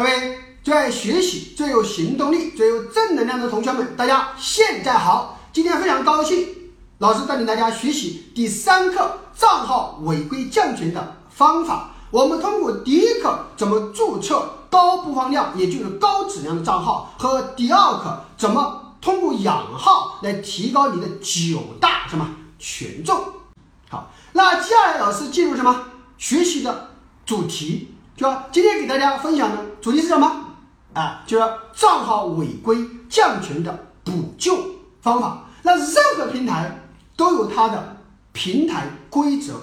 各位最爱学习、最有行动力、最有正能量的同学们，大家现在好！今天非常高兴，老师带领大家学习第三课账号违规降权的方法。我们通过第一课怎么注册高播放量，也就是高质量的账号，和第二课怎么通过养号来提高你的九大什么权重。好，那接下来老师进入什么学习的主题？就今天给大家分享的主题是什么？啊，就是账号违规降权的补救方法。那任何平台都有它的平台规则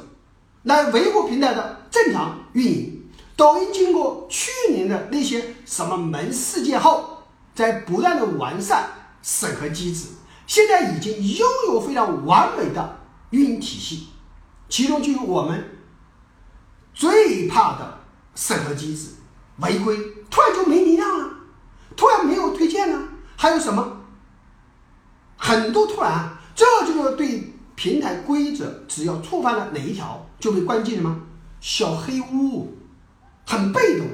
来维护平台的正常运营。抖音经过去年的那些什么门事件后，在不断的完善审核机制，现在已经拥有非常完美的运营体系。其中就有我们最怕的。审核机制违规，突然就没流量了，突然没有推荐了，还有什么？很多突然，这就是对平台规则，只要触犯了哪一条，就被关进什么小黑屋，很被动。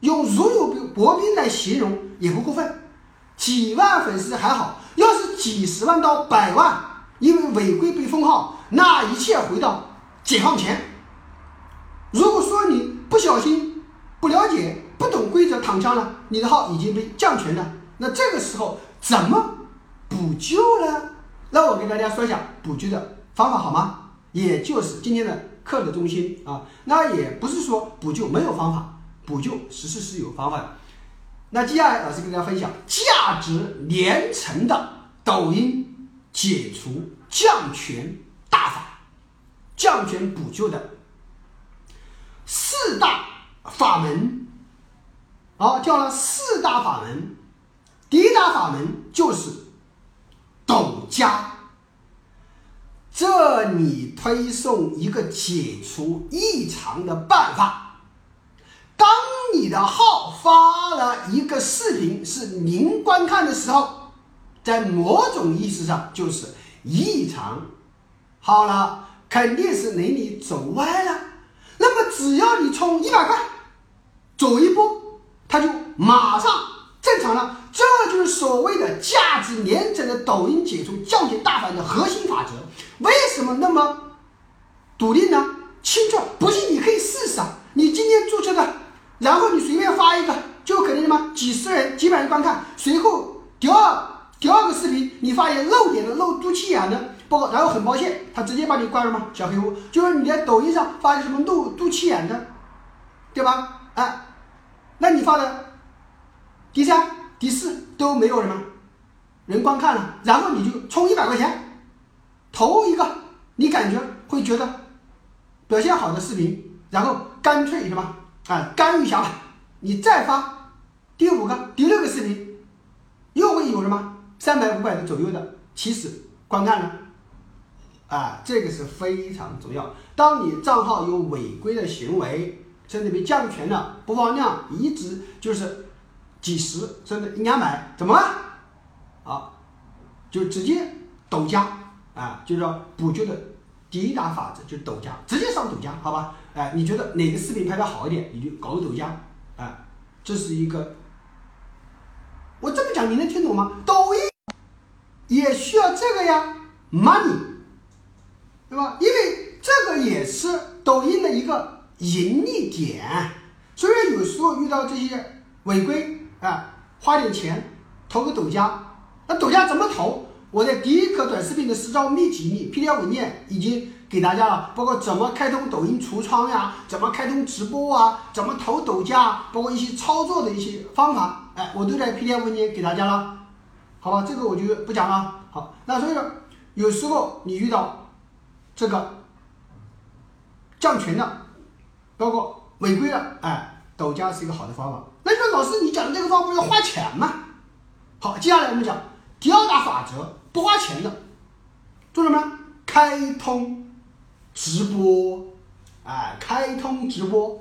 用如有薄冰来形容也不过分。几万粉丝还好，要是几十万到百万，因为违规被封号，那一切回到解放前。如果说你不小心，躺枪了，你的号已经被降权了。那这个时候怎么补救呢？那我给大家说一下补救的方法好吗？也就是今天的课的中心啊。那也不是说补救没有方法，补救实施是有方法的。那接下来老师跟大家分享价值连城的抖音解除降权大法，降权补救的四大。法门，好，叫了四大法门。第一大法门就是抖加，这里推送一个解除异常的办法。当你的号发了一个视频是零观看的时候，在某种意思上就是异常。好了，肯定是哪里走歪了。那么只要你充一百块。走一步，它就马上正常了。这就是所谓的价值连城的抖音解除降解大法的核心法则。为什么那么笃定呢？清楚，不信你可以试试啊。你今天注册的，然后你随便发一个，就可能什么几十人、几百人观看。随后第二第二个视频，你发现露脸的、露肚脐眼的，包括然后很抱歉，他直接把你关了吗？小黑屋，就是你在抖音上发现什么露肚脐眼的，对吧？哎。那你发的第三、第四都没有什么人观看了，然后你就充一百块钱投一个，你感觉会觉得表现好的视频，然后干脆什么啊干预一下吧，你再发第五个、第六个视频，又会有什么三百、五百的左右的起始观看呢？啊，这个是非常重要。当你账号有违规的行为。甚至被降权了，播放量一直就是几十甚至一两百，怎么办？啊，就直接抖加啊，就是说补救的第一大法则就是抖加，直接上抖加，好吧？哎，你觉得哪个视频拍的好一点，你就搞个抖加，啊，这是一个，我这么讲你能听懂吗？抖音也需要这个呀，money，对吧？因为这个也是抖音的一个。盈利点，虽然有时候遇到这些违规啊，花点钱投个抖加，那抖加怎么投？我在第一课短视频的实招秘籍里 PDF 文件已经给大家了，包括怎么开通抖音橱窗呀，怎么开通直播啊，怎么投抖加，包括一些操作的一些方法，哎，我都在 PDF 文件给大家了，好吧，这个我就不讲了。好，那所以说有时候你遇到这个降权的。包括违规了，哎，抖加是一个好的方法。那你说老师，你讲的这个方法要花钱吗？好，接下来我们讲第二大法则，不花钱的，做什么呢？开通直播，哎，开通直播。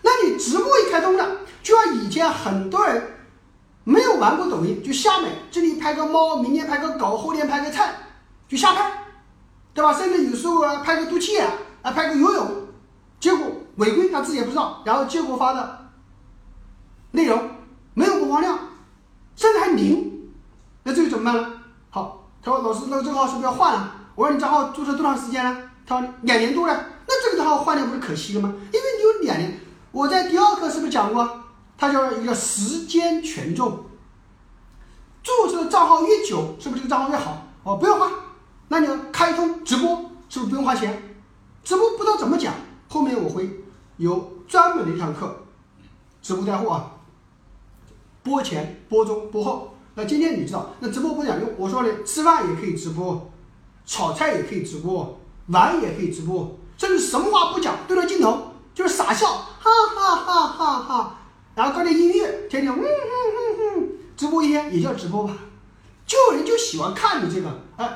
那你直播一开通了，就像以前很多人没有玩过抖音，就瞎买，这里拍个猫，明天拍个狗，后天拍个菜，就瞎拍，对吧？甚至有时候啊，拍个肚脐眼，啊，拍个游泳，违规他自己也不知道，然后结果发的内容，没有播放量，甚至还零，那这个怎么办呢？好，他说老师，那这个号是不是要换了？我说你账号注册多长时间了？他说两年多了。那这个账号换掉不是可惜了吗？因为你有两年。我在第二课是不是讲过？它叫一个时间权重。注册账号越久，是不是这个账号越好？哦，不用换。那你要开通直播，是不是不用花钱？直播不知道怎么讲，后面我会有专门的一堂课，直播带货啊，播前、播中、播后。那今天你知道，那直播不讲究，我说的吃饭也可以直播，炒菜也可以直播，玩也可以直播，甚至什么话不讲，对着镜头就是傻笑，哈哈哈哈哈，然后搁点音乐，天天嗯嗯嗯嗯，直播一天也叫直播吧？就有人就喜欢看你这个，哎，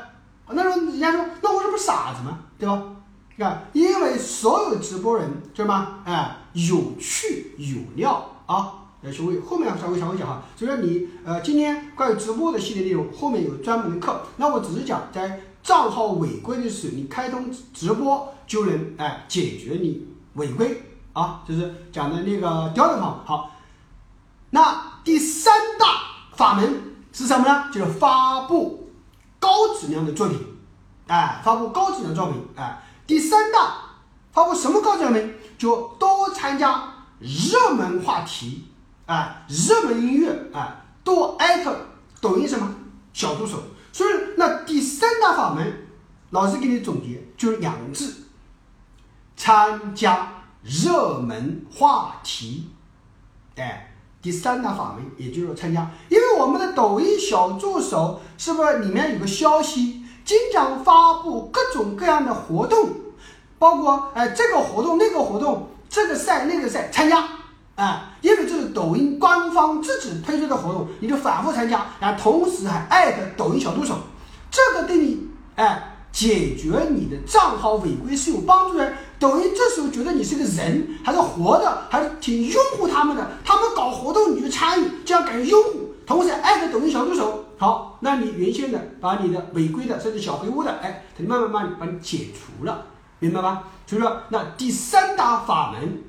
那时候人家说，那我这不是傻子吗？对吧？啊，因为所有直播人，知道吗？哎，有趣有料啊。要学会后面稍微稍微讲哈，所以说你呃今天关于直播的系列内容后面有专门的课，那我只是讲在账号违规的时候，你开通直播就能哎解决你违规啊，就是讲的那个第二个方法好，那第三大法门是什么呢？就是发布高质量的作品，哎，发布高质量作品，哎，第三大发布什么高质量品？就多参加热门话题。啊，热门音乐啊，多艾特抖音什么小助手。所以那第三大法门，老师给你总结就是两个字：参加热门话题。哎，第三大法门也就是参加，因为我们的抖音小助手是不是里面有个消息，经常发布各种各样的活动，包括哎这个活动那个活动，这个赛那个赛参加。啊，因为这是抖音官方自己推出的活动，你就反复参加，然后同时还艾特抖音小助手，这个对你哎解决你的账号违规是有帮助的。抖音这时候觉得你是个人，还是活的，还是挺拥护他们的，他们搞活动你就参与，这样感觉拥护，同时艾特抖音小助手，好，那你原先的把你的违规的甚至小黑屋的，哎，它慢慢慢把你解除了，明白吧？所以说，那第三大法门。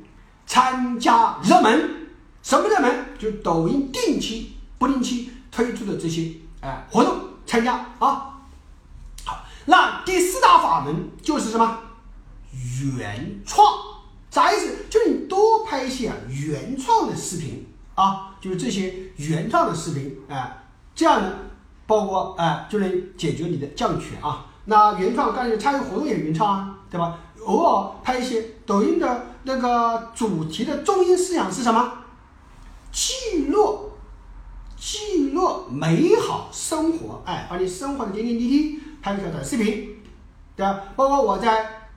参加热门，什么热门？就抖音定期、不定期推出的这些哎活动，参加啊。好，那第四大法门就是什么？原创，啥意思？就是你多拍一些原创的视频啊，就是这些原创的视频，哎，这样呢，包括哎就能解决你的降权啊。那原创，刚才参与活动也原创啊，对吧？偶尔拍一些抖音的那个主题的中心思想是什么？记录，记录美好生活，哎，把你生活的点点滴滴拍个小短视频，对吧？包括我在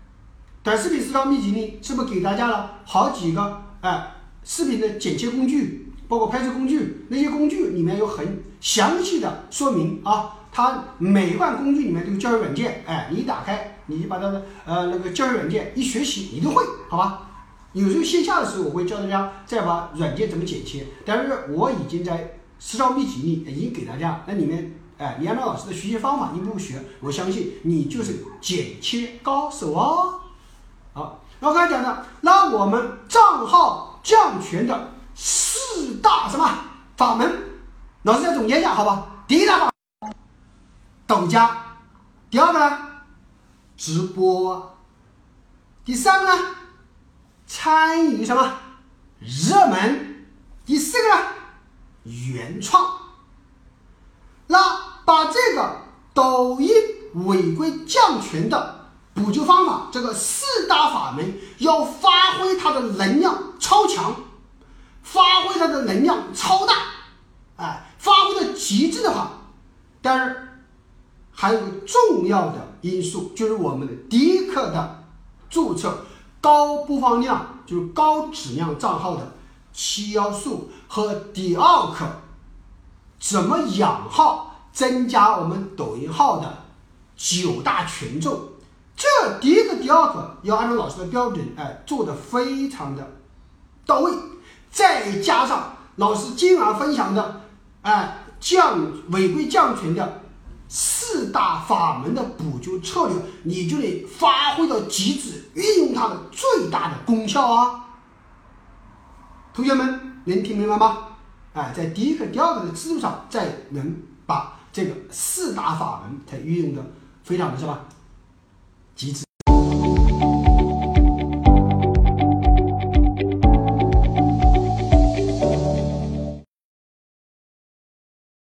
短视频私道秘籍里，是不是给大家了好几个哎视频的剪切工具，包括拍摄工具，那些工具里面有很详细的说明啊。它每一款工具里面都有教学软件，哎，你一打开，你就把它的呃那个教学软件一学习，你都会，好吧？有时候线下的时候，我会教大家再把软件怎么剪切，但是我已经在私教秘籍里已经给大家，那里面，哎，你按照老师的学习方法一步步学，我相信你就是剪切高手哦。好，那我刚才讲的，那我们账号降权的四大什么法门，老师再总结一下，好吧？第一大法。抖加，第二个呢，直播，第三个呢，参与什么热门，第四个呢，原创。那把这个抖音违规降权的补救方法，这个四大法门要发挥它的能量超强，发挥它的能量超大，哎，发挥的极致的话，但是。还有个重要的因素，就是我们的第一课的注册高播放量，就是高质量账号的七要素和第二课怎么养号，增加我们抖音号的九大权重。这第一个、第二个要按照老师的标准，哎，做的非常的到位。再加上老师今晚分享的，哎，降违规降权的。四大法门的补救策略，你就得发挥到极致，运用它的最大的功效啊！同学们，能听明白吗？哎，在第一个、第二个的基础上，再能把这个四大法门，它运用的非常的什么极致。